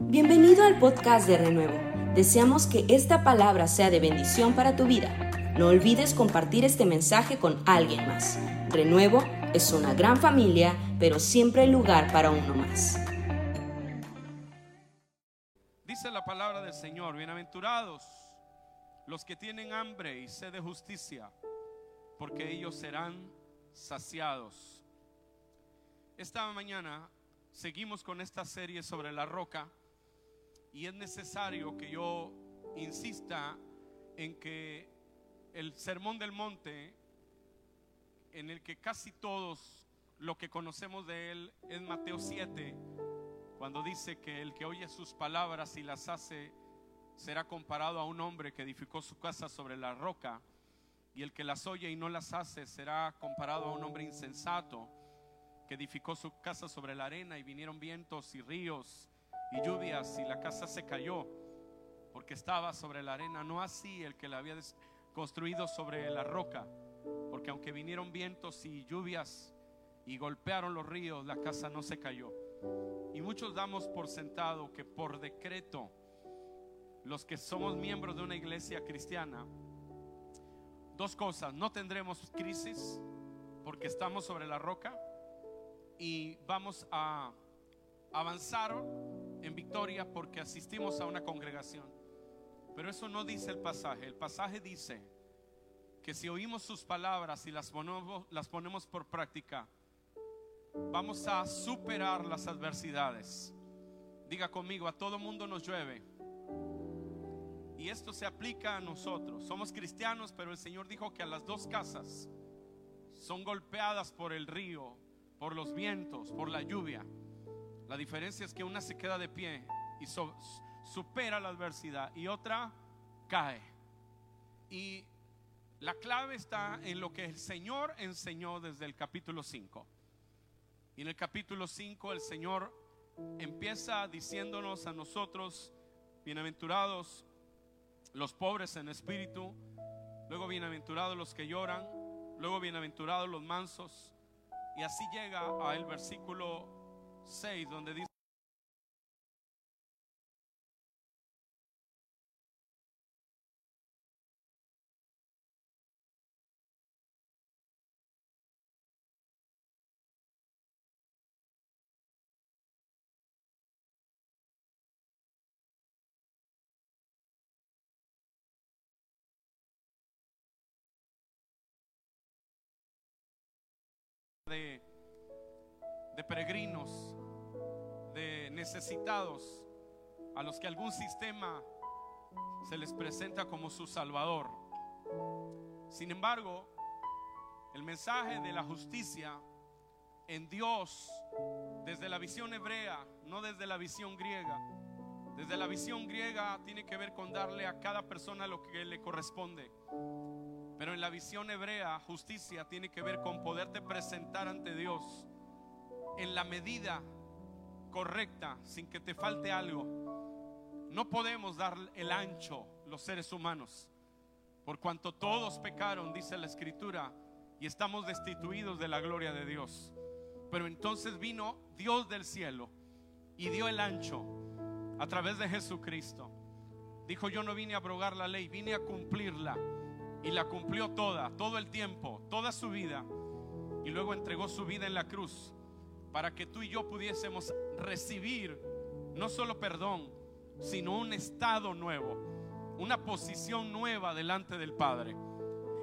Bienvenido al podcast de Renuevo. Deseamos que esta palabra sea de bendición para tu vida. No olvides compartir este mensaje con alguien más. Renuevo es una gran familia, pero siempre hay lugar para uno más. Dice la palabra del Señor, bienaventurados los que tienen hambre y sed de justicia, porque ellos serán saciados. Esta mañana seguimos con esta serie sobre la roca y es necesario que yo insista en que el sermón del monte, en el que casi todos lo que conocemos de él es Mateo 7, cuando dice que el que oye sus palabras y las hace será comparado a un hombre que edificó su casa sobre la roca, y el que las oye y no las hace será comparado a un hombre insensato que edificó su casa sobre la arena y vinieron vientos y ríos y lluvias y la casa se cayó porque estaba sobre la arena, no así el que la había construido sobre la roca, porque aunque vinieron vientos y lluvias y golpearon los ríos, la casa no se cayó. Y muchos damos por sentado que por decreto los que somos miembros de una iglesia cristiana, dos cosas, no tendremos crisis porque estamos sobre la roca y vamos a avanzar en victoria porque asistimos a una congregación. Pero eso no dice el pasaje. El pasaje dice que si oímos sus palabras y las ponemos, ponemos por práctica, vamos a superar las adversidades. Diga conmigo, a todo mundo nos llueve. Y esto se aplica a nosotros. Somos cristianos, pero el Señor dijo que a las dos casas son golpeadas por el río, por los vientos, por la lluvia. La diferencia es que una se queda de pie y supera la adversidad y otra cae. Y la clave está en lo que el Señor enseñó desde el capítulo 5. Y en el capítulo 5 el Señor empieza diciéndonos a nosotros, bienaventurados los pobres en espíritu, luego bienaventurados los que lloran, luego bienaventurados los mansos. Y así llega al versículo 6, donde dice... de peregrinos necesitados, a los que algún sistema se les presenta como su salvador. Sin embargo, el mensaje de la justicia en Dios, desde la visión hebrea, no desde la visión griega, desde la visión griega tiene que ver con darle a cada persona lo que le corresponde. Pero en la visión hebrea, justicia tiene que ver con poderte presentar ante Dios en la medida correcta, sin que te falte algo. No podemos dar el ancho los seres humanos, por cuanto todos pecaron, dice la escritura, y estamos destituidos de la gloria de Dios. Pero entonces vino Dios del cielo y dio el ancho a través de Jesucristo. Dijo, yo no vine a abrogar la ley, vine a cumplirla. Y la cumplió toda, todo el tiempo, toda su vida. Y luego entregó su vida en la cruz para que tú y yo pudiésemos recibir no solo perdón, sino un estado nuevo, una posición nueva delante del Padre.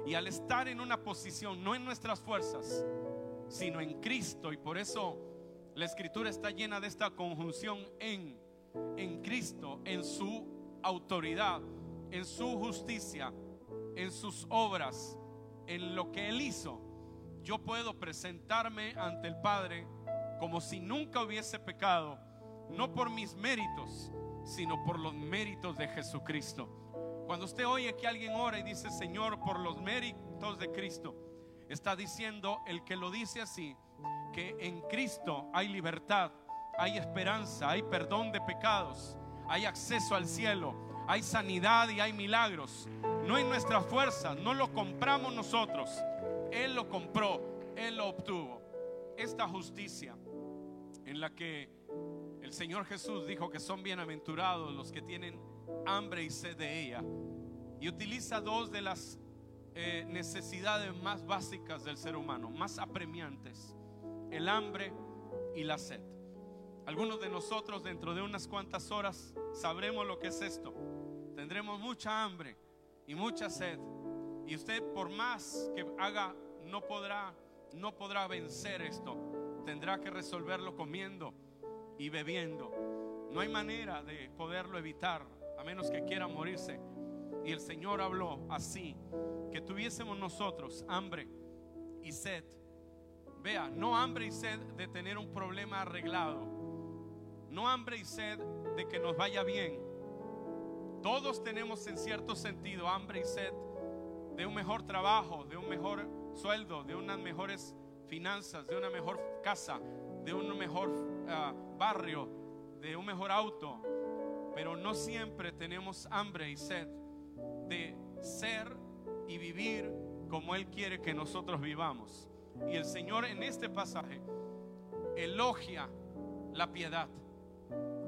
Y al estar en una posición, no en nuestras fuerzas, sino en Cristo, y por eso la escritura está llena de esta conjunción en, en Cristo, en su autoridad, en su justicia, en sus obras, en lo que Él hizo, yo puedo presentarme ante el Padre como si nunca hubiese pecado, no por mis méritos, sino por los méritos de Jesucristo. Cuando usted oye que alguien ora y dice, Señor, por los méritos de Cristo, está diciendo el que lo dice así, que en Cristo hay libertad, hay esperanza, hay perdón de pecados, hay acceso al cielo, hay sanidad y hay milagros. No en nuestra fuerza, no lo compramos nosotros. Él lo compró, Él lo obtuvo. Esta justicia en la que El Señor Jesús dijo que son bienaventurados los que tienen hambre y sed de ella. Y utiliza dos de las eh, necesidades más básicas del ser humano, más apremiantes, el hambre y la sed. Algunos de nosotros dentro de unas cuantas horas sabremos lo que es esto. Tendremos mucha hambre y mucha sed. Y usted por más que haga no podrá no podrá vencer esto. Tendrá que resolverlo comiendo y bebiendo. No hay manera de poderlo evitar a menos que quiera morirse. Y el Señor habló así, que tuviésemos nosotros hambre y sed. Vea, no hambre y sed de tener un problema arreglado. No hambre y sed de que nos vaya bien. Todos tenemos en cierto sentido hambre y sed de un mejor trabajo, de un mejor sueldo, de unas mejores finanzas, de una mejor casa, de un mejor ah, barrio, de un mejor auto. Pero no siempre tenemos hambre y sed de ser y vivir como Él quiere que nosotros vivamos. Y el Señor en este pasaje elogia la piedad,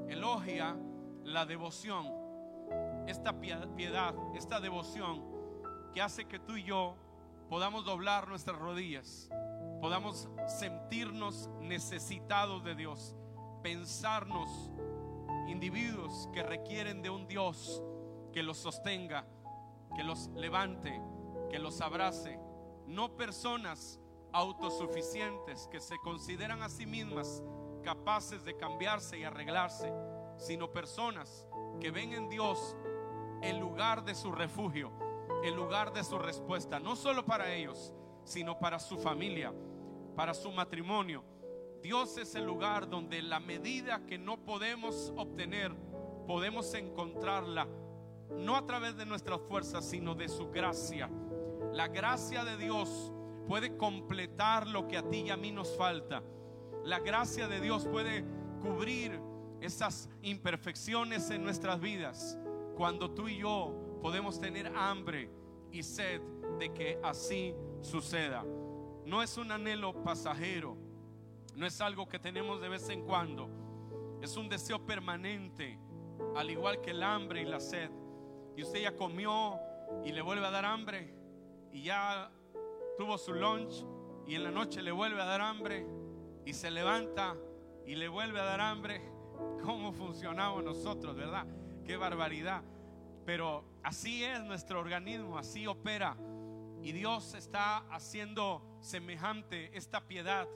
elogia la devoción, esta piedad, esta devoción que hace que tú y yo podamos doblar nuestras rodillas, podamos sentirnos necesitados de Dios, pensarnos individuos que requieren de un Dios que los sostenga, que los levante, que los abrace, no personas autosuficientes que se consideran a sí mismas capaces de cambiarse y arreglarse, sino personas que ven en Dios el lugar de su refugio el lugar de su respuesta, no solo para ellos, sino para su familia, para su matrimonio. Dios es el lugar donde la medida que no podemos obtener, podemos encontrarla, no a través de nuestras fuerzas, sino de su gracia. La gracia de Dios puede completar lo que a ti y a mí nos falta. La gracia de Dios puede cubrir esas imperfecciones en nuestras vidas. Cuando tú y yo podemos tener hambre y sed de que así suceda. No es un anhelo pasajero, no es algo que tenemos de vez en cuando, es un deseo permanente, al igual que el hambre y la sed. Y usted ya comió y le vuelve a dar hambre y ya tuvo su lunch y en la noche le vuelve a dar hambre y se levanta y le vuelve a dar hambre. ¿Cómo funcionamos nosotros, verdad? Qué barbaridad. Pero así es nuestro organismo, así opera. Y Dios está haciendo semejante esta piedad,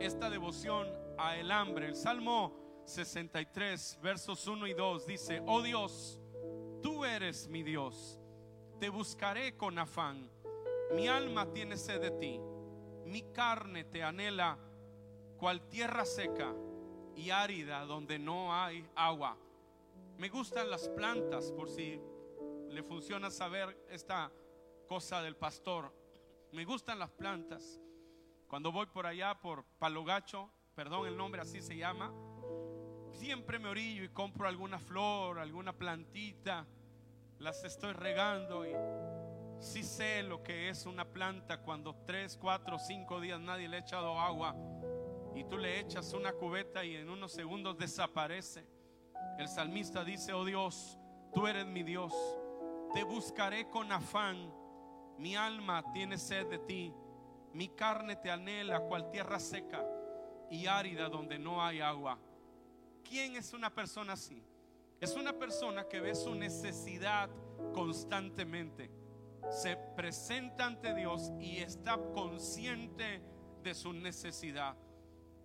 esta devoción a el hambre. El Salmo 63, versos 1 y 2 dice, oh Dios, tú eres mi Dios, te buscaré con afán. Mi alma tiene sed de ti, mi carne te anhela, cual tierra seca y árida donde no hay agua. Me gustan las plantas, por si le funciona saber esta cosa del pastor. Me gustan las plantas. Cuando voy por allá, por Palogacho, perdón el nombre así se llama, siempre me orillo y compro alguna flor, alguna plantita, las estoy regando y sí sé lo que es una planta cuando tres, cuatro, cinco días nadie le ha echado agua y tú le echas una cubeta y en unos segundos desaparece. El salmista dice, oh Dios, tú eres mi Dios, te buscaré con afán, mi alma tiene sed de ti, mi carne te anhela cual tierra seca y árida donde no hay agua. ¿Quién es una persona así? Es una persona que ve su necesidad constantemente. Se presenta ante Dios y está consciente de su necesidad.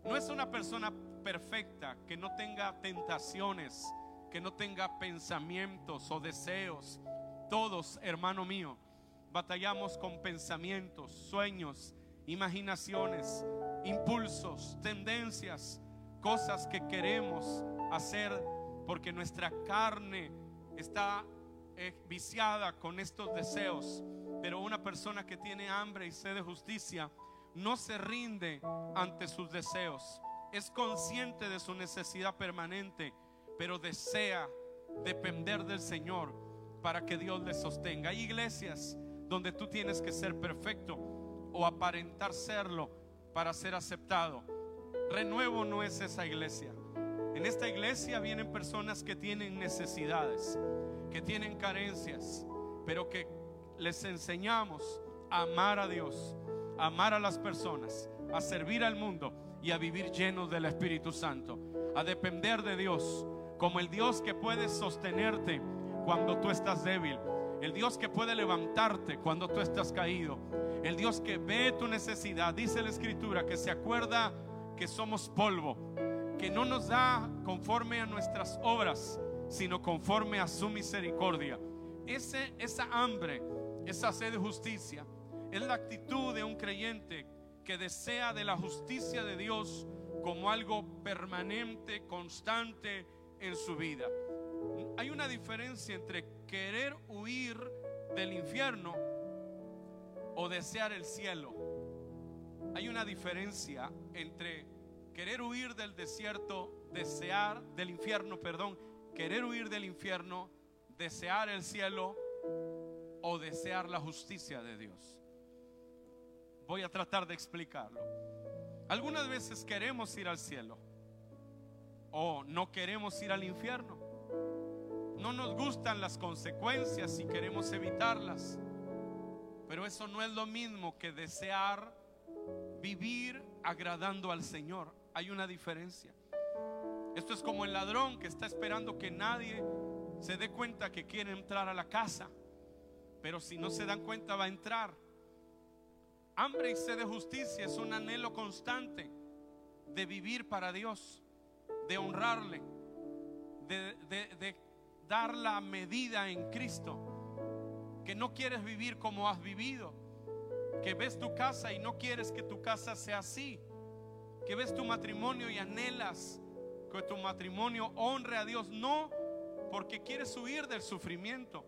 No es una persona perfecta, que no tenga tentaciones, que no tenga pensamientos o deseos. Todos, hermano mío, batallamos con pensamientos, sueños, imaginaciones, impulsos, tendencias, cosas que queremos hacer porque nuestra carne está eh, viciada con estos deseos. Pero una persona que tiene hambre y sed de justicia no se rinde ante sus deseos es consciente de su necesidad permanente, pero desea depender del Señor para que Dios le sostenga. Hay iglesias donde tú tienes que ser perfecto o aparentar serlo para ser aceptado. Renuevo no es esa iglesia. En esta iglesia vienen personas que tienen necesidades, que tienen carencias, pero que les enseñamos a amar a Dios, a amar a las personas, a servir al mundo y a vivir llenos del Espíritu Santo, a depender de Dios como el Dios que puede sostenerte cuando tú estás débil, el Dios que puede levantarte cuando tú estás caído, el Dios que ve tu necesidad. Dice la Escritura que se acuerda que somos polvo, que no nos da conforme a nuestras obras, sino conforme a su misericordia. Ese, esa hambre, esa sed de justicia, es la actitud de un creyente que desea de la justicia de Dios como algo permanente, constante en su vida. Hay una diferencia entre querer huir del infierno o desear el cielo. Hay una diferencia entre querer huir del desierto, desear del infierno, perdón, querer huir del infierno, desear el cielo o desear la justicia de Dios. Voy a tratar de explicarlo. Algunas veces queremos ir al cielo o no queremos ir al infierno. No nos gustan las consecuencias y queremos evitarlas. Pero eso no es lo mismo que desear vivir agradando al Señor. Hay una diferencia. Esto es como el ladrón que está esperando que nadie se dé cuenta que quiere entrar a la casa. Pero si no se dan cuenta va a entrar. Hambre y sed de justicia es un anhelo constante de vivir para Dios, de honrarle, de, de dar la medida en Cristo. Que no quieres vivir como has vivido. Que ves tu casa y no quieres que tu casa sea así. Que ves tu matrimonio y anhelas que tu matrimonio honre a Dios. No porque quieres huir del sufrimiento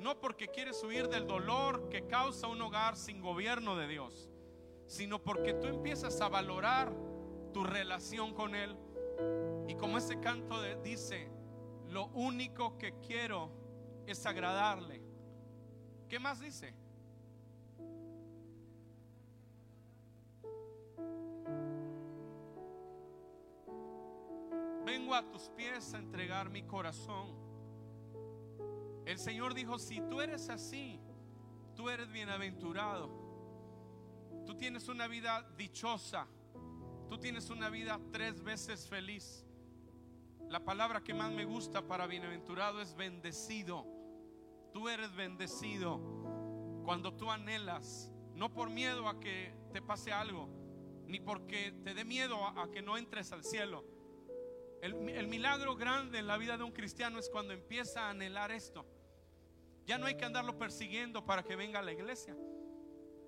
no porque quieres huir del dolor que causa un hogar sin gobierno de Dios, sino porque tú empiezas a valorar tu relación con Él. Y como ese canto dice, lo único que quiero es agradarle. ¿Qué más dice? Vengo a tus pies a entregar mi corazón. El Señor dijo, si tú eres así, tú eres bienaventurado. Tú tienes una vida dichosa. Tú tienes una vida tres veces feliz. La palabra que más me gusta para bienaventurado es bendecido. Tú eres bendecido cuando tú anhelas, no por miedo a que te pase algo, ni porque te dé miedo a, que no entres al cielo. El, el milagro grande en la vida de un cristiano es cuando empieza a anhelar esto. Ya no hay que andarlo persiguiendo para que venga a la iglesia.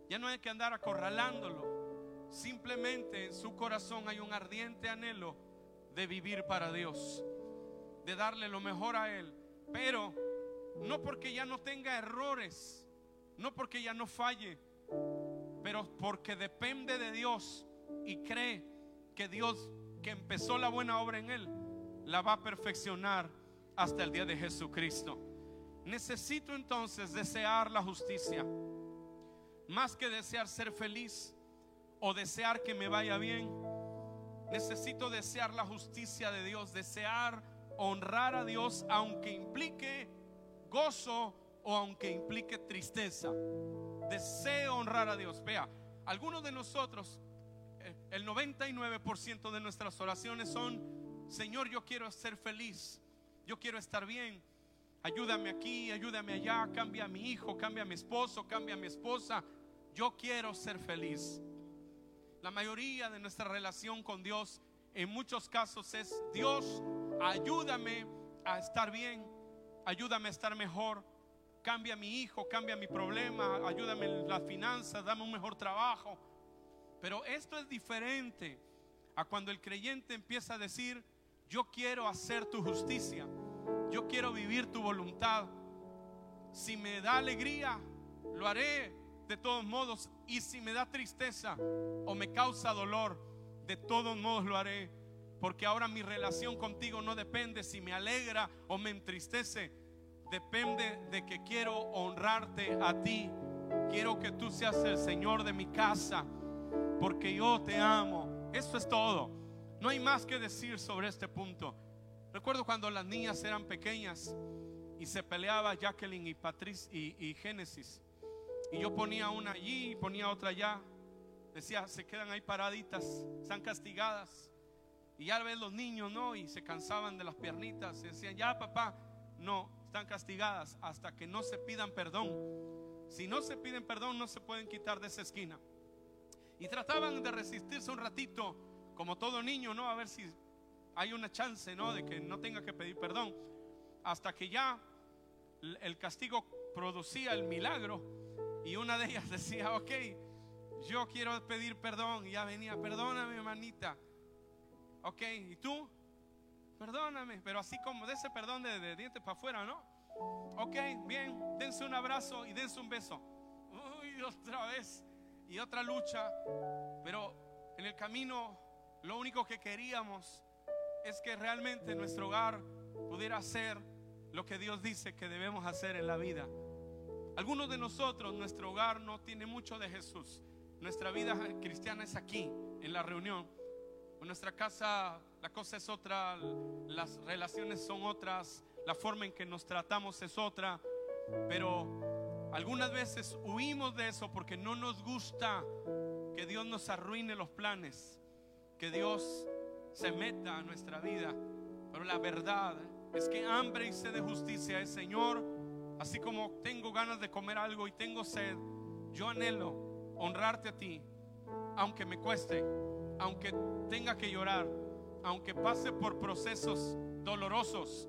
Ya no hay que andar acorralándolo. Simplemente en su corazón hay un ardiente anhelo de vivir para Dios, de darle lo mejor a Él. Pero no porque ya no tenga errores, no porque ya no falle, pero porque depende de Dios y cree que Dios que empezó la buena obra en Él, la va a perfeccionar hasta el día de Jesucristo. Necesito entonces desear la justicia, más que desear ser feliz o desear que me vaya bien. Necesito desear la justicia de Dios, desear honrar a Dios aunque implique gozo o aunque implique tristeza. Deseo honrar a Dios. Vea, algunos de nosotros, eh, el 99% de nuestras oraciones son, Señor, yo quiero ser feliz, yo quiero estar bien, Ayúdame aquí, ayúdame allá, cambia a mi hijo, cambia a mi esposo, cambia a mi esposa. Yo quiero ser feliz. La mayoría de nuestra relación con Dios en muchos casos es, Dios, ayúdame a estar bien, ayúdame a estar mejor, cambia mi hijo, cambia mi problema, ayúdame en las finanzas, dame un mejor trabajo. Pero esto es diferente a cuando el creyente empieza a decir, yo quiero hacer tu justicia yo quiero vivir tu voluntad. Si me da alegría, lo haré de todos modos. Y si me da tristeza o me causa dolor, de todos modos lo haré. Porque ahora mi relación contigo no depende si me alegra o me entristece. Depende de que quiero honrarte a ti. Quiero que tú seas el Señor de mi casa. Porque yo te amo. Eso es todo. No hay más que decir sobre este punto. Recuerdo cuando las niñas eran pequeñas y se peleaba Jacqueline y Patrice y, y Génesis. Y yo ponía una allí y ponía otra allá. Decía, se quedan ahí paraditas, están castigadas. Y ya ves los niños, ¿no? Y se cansaban de las piernitas. Y decían, ya papá, no, están castigadas hasta que no se pidan perdón. Si no se piden perdón, no se pueden quitar de esa esquina. Y trataban de resistirse un ratito, como todo niño, ¿no? A ver si hay una chance, ¿no? De que no tenga que pedir perdón. Hasta que ya el castigo producía el milagro. Y una de ellas decía, ok, yo quiero pedir perdón. Y ya venía, perdóname, hermanita. Ok, ¿y tú? Perdóname, pero así como de ese perdón de, dientes para afuera, ¿no? Ok, bien, dense un abrazo y dense un beso. Uy, otra vez y otra lucha. Pero en el camino lo único que queríamos es que realmente nuestro hogar pudiera hacer lo que Dios dice que debemos hacer en la vida. Algunos de nosotros, nuestro hogar no tiene mucho de Jesús. Nuestra vida cristiana es aquí, en la reunión. En nuestra casa la cosa es otra, las relaciones son otras, la forma en que nos tratamos es otra, pero algunas veces huimos de eso porque no nos gusta que Dios nos arruine los planes, que Dios se meta a nuestra vida. Pero la verdad es que hambre y sed de justicia es, Señor, así como tengo ganas de comer algo y tengo sed, yo anhelo honrarte a ti, aunque me cueste, aunque tenga que llorar, aunque pase por procesos dolorosos,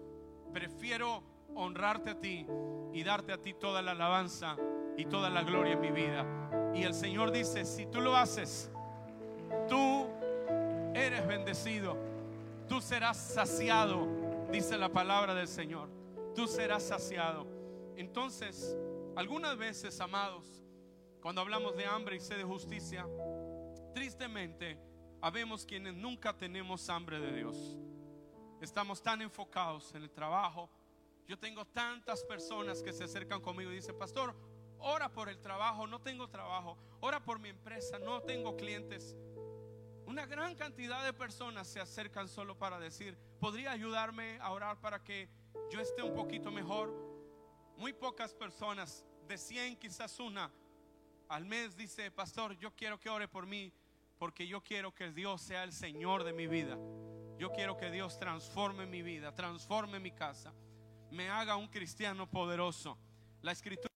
prefiero honrarte a ti y darte a ti toda la alabanza y toda la gloria en mi vida. Y el Señor dice, si tú lo haces, tú eres bendecido, tú serás saciado, dice la palabra del Señor, tú serás saciado. Entonces, algunas veces, amados, cuando hablamos de hambre y sed de justicia, tristemente, habemos quienes nunca tenemos hambre de Dios. Estamos tan enfocados en el trabajo. Yo tengo tantas personas que se acercan conmigo y dicen, pastor, ora por el trabajo, no tengo trabajo. Ora por mi empresa, no tengo clientes. Una gran cantidad de personas se acercan solo para decir, ¿podría ayudarme a orar para que yo esté un poquito mejor? Muy pocas personas, de 100 quizás una, al mes dice, pastor, yo quiero que ore por mí porque yo quiero que Dios sea el Señor de mi vida. Yo quiero que Dios transforme mi vida, transforme mi casa, me haga un cristiano poderoso. La escritura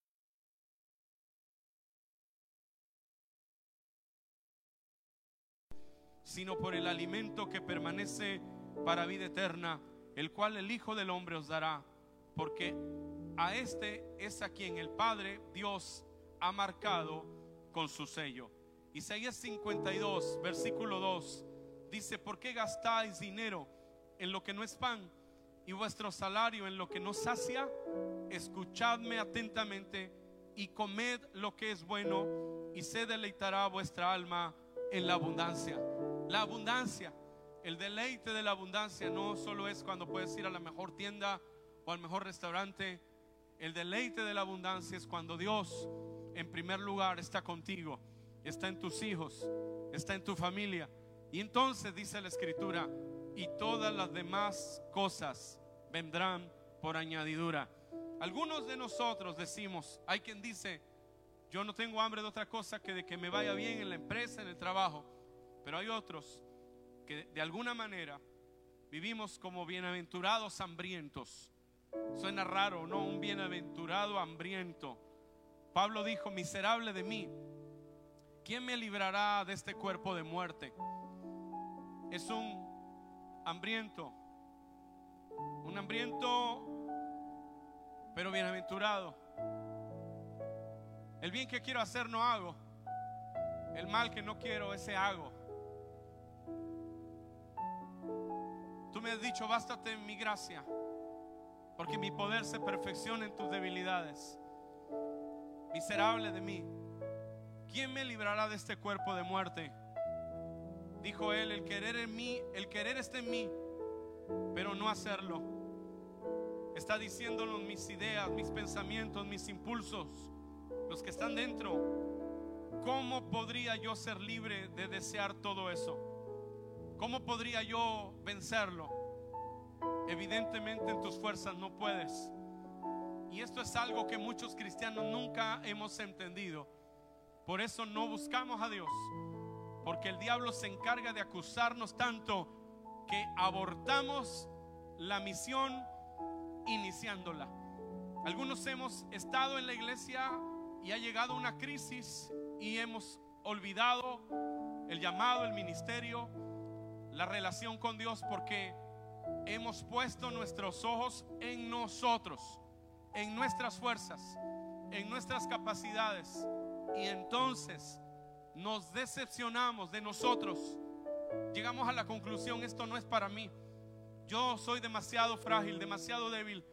sino por el alimento que permanece para vida eterna, el cual el Hijo del Hombre os dará, porque a este es a quien el Padre Dios ha marcado con su sello. Isaías 52, versículo 2, dice, ¿por qué gastáis dinero en lo que no es pan y vuestro salario en lo que no sacia? Escuchadme atentamente y comed lo que es bueno y se deleitará vuestra alma en la abundancia. La abundancia, el deleite de la abundancia no solo es cuando puedes ir a la mejor tienda o al mejor restaurante. El deleite de la abundancia es cuando Dios en primer lugar está contigo está en tus hijos, está en tu familia. Y entonces dice la escritura, y todas las demás cosas vendrán por añadidura. Algunos de nosotros decimos, hay quien dice, yo no tengo hambre de otra cosa que de que me vaya bien en la empresa, en el trabajo. Pero hay otros que de alguna manera vivimos como bienaventurados hambrientos. Suena raro, ¿no? Un bienaventurado hambriento. Pablo dijo, miserable de mí, ¿quién me librará de este cuerpo de muerte? Es un hambriento, un hambriento, pero bienaventurado. El bien que quiero hacer no hago, el mal que no quiero ese hago. Tú me has dicho, bástate en mi gracia, porque mi poder se perfecciona en tus debilidades. Miserable de mí. ¿quién me librará de este cuerpo de muerte? Dijo él, el querer en mí, el querer está en mí, pero no hacerlo. Está diciéndonos mis ideas, mis pensamientos, mis impulsos, los que están dentro. ¿Cómo podría yo ser libre de desear todo eso? ¿Cómo podría yo vencerlo? Evidentemente en tus fuerzas no puedes. Y esto es algo que muchos cristianos nunca hemos entendido. Por eso no buscamos a Dios. Porque el diablo se encarga de acusarnos tanto que abortamos la misión iniciándola. Algunos hemos estado en la iglesia y ha llegado una crisis y hemos olvidado el llamado, el ministerio, la relación con Dios porque hemos puesto nuestros ojos en nosotros, en nuestras fuerzas, en nuestras capacidades y entonces nos decepcionamos de nosotros. Llegamos a la conclusión, esto no es para mí. Yo soy demasiado frágil, demasiado débil.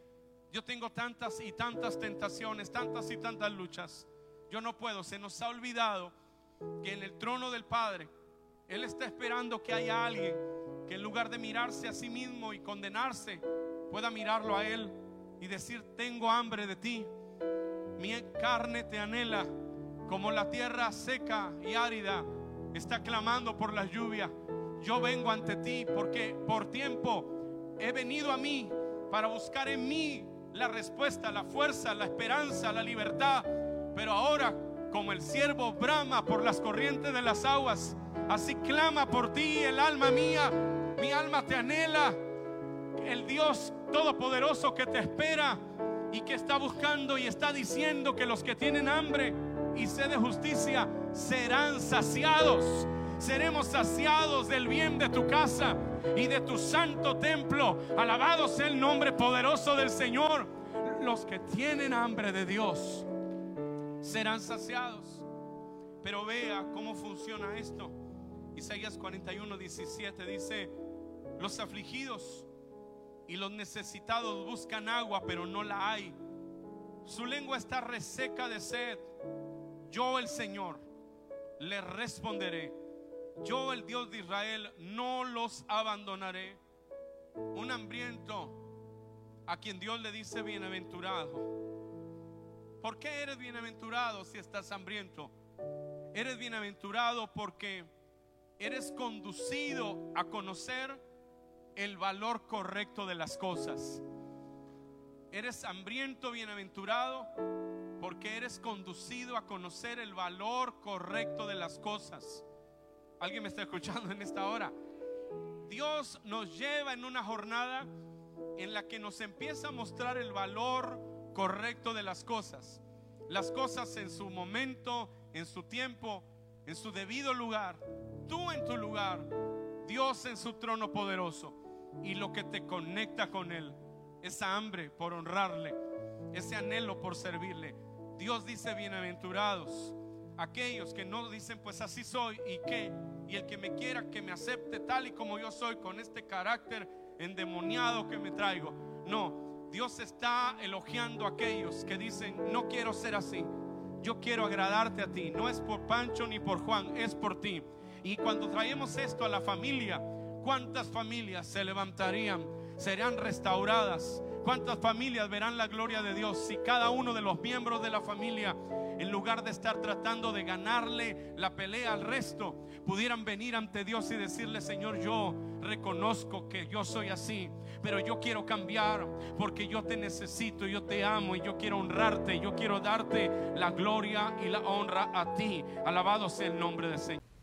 Yo tengo tantas y tantas tentaciones, tantas y tantas luchas. Yo no puedo. Se nos ha olvidado que en el trono del Padre, Él está esperando que haya alguien que en lugar de mirarse a sí mismo y condenarse, pueda mirarlo a Él y decir, tengo hambre de ti. Mi carne te anhela como la tierra seca y árida está clamando por la lluvia. Yo vengo ante ti porque por tiempo he venido a mí para buscar en mí la respuesta, la fuerza, la esperanza, la libertad. Pero ahora, como el siervo brama por las corrientes de las aguas, así clama por ti el alma mía. Mi alma te anhela. El Dios Todopoderoso que te espera y que está buscando y está diciendo que los que tienen hambre y sed de justicia serán saciados. Seremos saciados del bien de tu casa y de tu santo templo. Alabado sea el nombre poderoso del Señor. Los que tienen hambre de Dios serán saciados. Pero vea cómo funciona esto. Isaías 41, 17 dice, los afligidos y los necesitados buscan agua, pero no la hay. Su lengua está reseca de sed. Yo el Señor le responderé yo el Dios de Israel no los abandonaré. Un hambriento a quien Dios le dice bienaventurado. ¿Por qué eres bienaventurado si estás hambriento? Eres bienaventurado porque eres conducido a conocer el valor correcto de las cosas. Eres hambriento, bienaventurado, porque eres conducido a conocer el valor correcto de las cosas. ¿Alguien me está escuchando en esta hora? Dios nos lleva en una jornada en la que nos empieza a mostrar el valor correcto de las cosas. Las cosas en su momento, en su tiempo, en su debido lugar. Tú en tu lugar, Dios en su trono poderoso. Y lo que te conecta con Él, esa hambre por honrarle, ese anhelo por servirle. Dios dice, bienaventurados aquellos que no dicen, pues así soy y que, y el que me quiera que me acepte tal y como yo soy, con este carácter endemoniado que me traigo. No, Dios está elogiando a aquellos que dicen, no quiero ser así, yo quiero agradarte a ti, no es por Pancho ni por Juan, es por ti. Y cuando traemos esto a la familia, ¿cuántas familias se levantarían? Serán restauradas. ¿Cuántas familias verán la gloria de Dios si cada uno de los miembros de la familia en lugar de estar tratando de ganarle la pelea al resto, pudieran venir ante Dios y decirle, Señor, yo reconozco que yo soy así, pero yo quiero cambiar porque yo te necesito, yo te amo y yo quiero honrarte, yo quiero darte la gloria y la honra a ti. Alabado sea el nombre del Señor.